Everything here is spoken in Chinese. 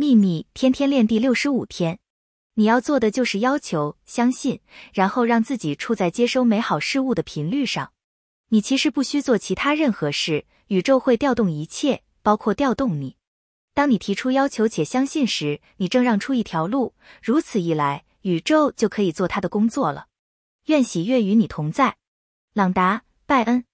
秘密天天练第六十五天，你要做的就是要求、相信，然后让自己处在接收美好事物的频率上。你其实不需做其他任何事，宇宙会调动一切，包括调动你。当你提出要求且相信时，你正让出一条路。如此一来，宇宙就可以做它的工作了。愿喜悦与你同在，朗达·拜恩。